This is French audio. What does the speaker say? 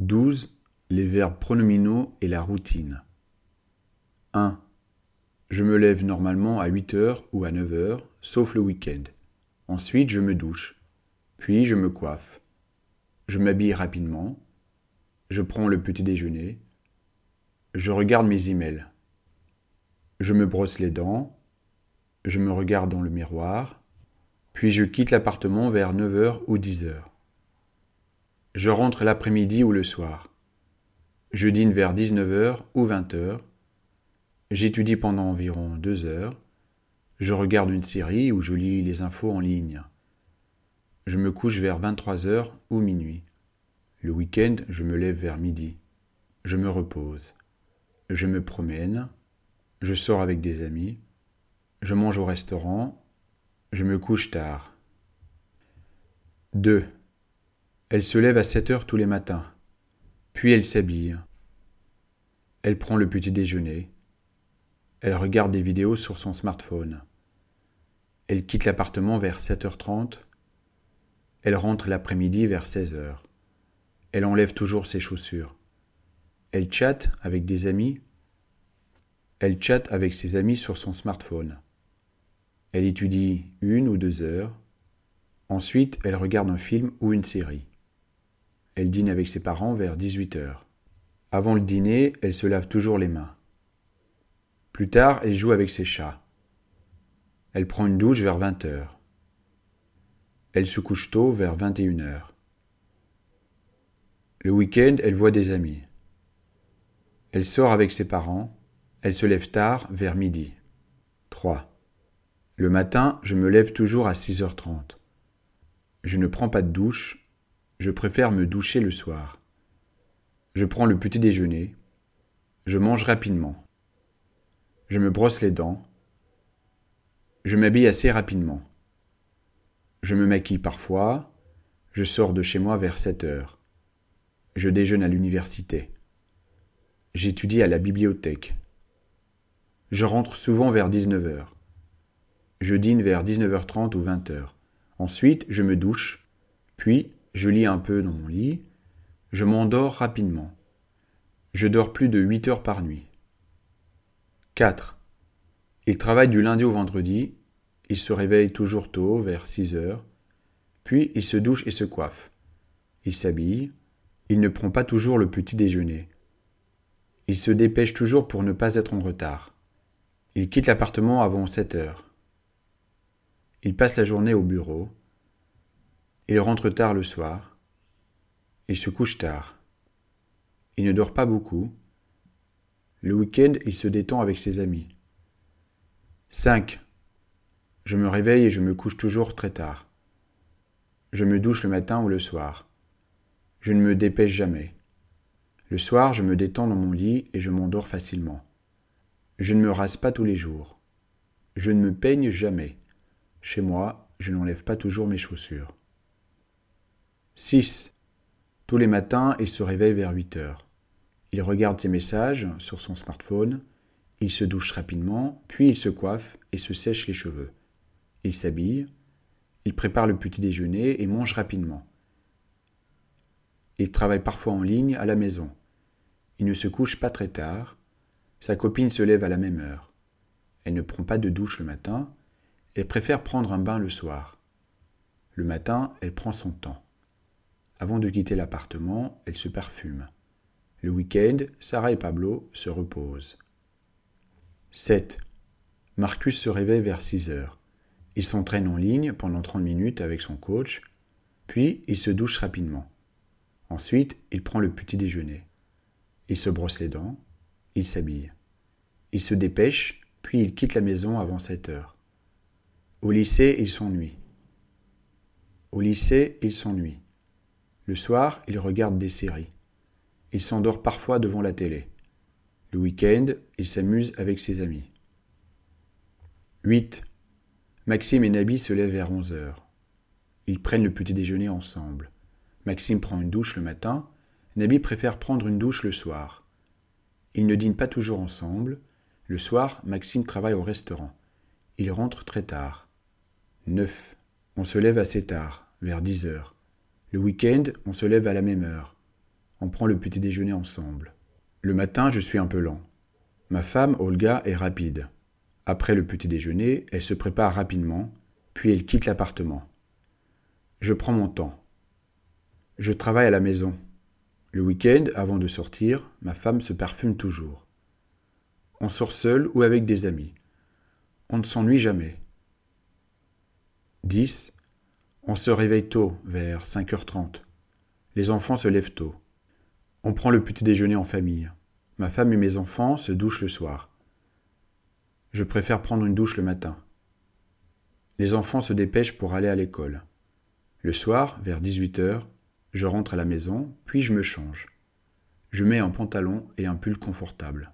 12. Les verbes pronominaux et la routine. 1. Je me lève normalement à 8 heures ou à 9 heures, sauf le week-end. Ensuite, je me douche. Puis, je me coiffe. Je m'habille rapidement. Je prends le petit déjeuner. Je regarde mes emails. Je me brosse les dents. Je me regarde dans le miroir. Puis, je quitte l'appartement vers 9 heures ou 10 heures. Je rentre l'après-midi ou le soir. Je dîne vers 19h ou 20h. J'étudie pendant environ 2 heures. Je regarde une série ou je lis les infos en ligne. Je me couche vers 23h ou minuit. Le week-end, je me lève vers midi. Je me repose. Je me promène. Je sors avec des amis. Je mange au restaurant. Je me couche tard. 2. Elle se lève à 7 heures tous les matins. Puis elle s'habille. Elle prend le petit déjeuner. Elle regarde des vidéos sur son smartphone. Elle quitte l'appartement vers 7h30. Elle rentre l'après-midi vers 16h. Elle enlève toujours ses chaussures. Elle chatte avec des amis. Elle chatte avec ses amis sur son smartphone. Elle étudie une ou deux heures. Ensuite, elle regarde un film ou une série. Elle dîne avec ses parents vers 18 heures. Avant le dîner, elle se lave toujours les mains. Plus tard, elle joue avec ses chats. Elle prend une douche vers 20 heures. Elle se couche tôt vers 21 heures. Le week-end, elle voit des amis. Elle sort avec ses parents. Elle se lève tard vers midi. 3. Le matin, je me lève toujours à 6h30. Je ne prends pas de douche, je préfère me doucher le soir. Je prends le petit déjeuner. Je mange rapidement. Je me brosse les dents. Je m'habille assez rapidement. Je me maquille parfois. Je sors de chez moi vers 7 heures. Je déjeune à l'université. J'étudie à la bibliothèque. Je rentre souvent vers 19 heures. Je dîne vers 19h30 ou 20h. Ensuite, je me douche, puis je lis un peu dans mon lit, je m'endors rapidement. Je dors plus de 8 heures par nuit. 4. Il travaille du lundi au vendredi, il se réveille toujours tôt, vers 6 heures, puis il se douche et se coiffe. Il s'habille, il ne prend pas toujours le petit déjeuner. Il se dépêche toujours pour ne pas être en retard. Il quitte l'appartement avant 7 heures. Il passe la journée au bureau. Il rentre tard le soir. Il se couche tard. Il ne dort pas beaucoup. Le week-end, il se détend avec ses amis. 5. Je me réveille et je me couche toujours très tard. Je me douche le matin ou le soir. Je ne me dépêche jamais. Le soir, je me détends dans mon lit et je m'endors facilement. Je ne me rase pas tous les jours. Je ne me peigne jamais. Chez moi, je n'enlève pas toujours mes chaussures. 6. Tous les matins, il se réveille vers 8 heures. Il regarde ses messages sur son smartphone, il se douche rapidement, puis il se coiffe et se sèche les cheveux. Il s'habille, il prépare le petit déjeuner et mange rapidement. Il travaille parfois en ligne à la maison. Il ne se couche pas très tard. Sa copine se lève à la même heure. Elle ne prend pas de douche le matin, elle préfère prendre un bain le soir. Le matin, elle prend son temps. Avant de quitter l'appartement, elle se parfume. Le week-end, Sarah et Pablo se reposent. 7. Marcus se réveille vers 6 heures. Il s'entraîne en ligne pendant 30 minutes avec son coach, puis il se douche rapidement. Ensuite, il prend le petit déjeuner. Il se brosse les dents, il s'habille. Il se dépêche, puis il quitte la maison avant 7 heures. Au lycée, il s'ennuie. Au lycée, il s'ennuie. Le soir, il regarde des séries. Il s'endort parfois devant la télé. Le week-end, il s'amuse avec ses amis. 8. Maxime et Nabi se lèvent vers 11 heures. Ils prennent le petit déjeuner ensemble. Maxime prend une douche le matin, Nabi préfère prendre une douche le soir. Ils ne dînent pas toujours ensemble. Le soir, Maxime travaille au restaurant. Il rentre très tard. 9. On se lève assez tard, vers 10 heures. Le week-end, on se lève à la même heure. On prend le petit déjeuner ensemble. Le matin, je suis un peu lent. Ma femme, Olga, est rapide. Après le petit déjeuner, elle se prépare rapidement, puis elle quitte l'appartement. Je prends mon temps. Je travaille à la maison. Le week-end, avant de sortir, ma femme se parfume toujours. On sort seul ou avec des amis. On ne s'ennuie jamais. 10. On se réveille tôt, vers 5h30. Les enfants se lèvent tôt. On prend le petit déjeuner en famille. Ma femme et mes enfants se douchent le soir. Je préfère prendre une douche le matin. Les enfants se dépêchent pour aller à l'école. Le soir, vers 18h, je rentre à la maison, puis je me change. Je mets un pantalon et un pull confortable.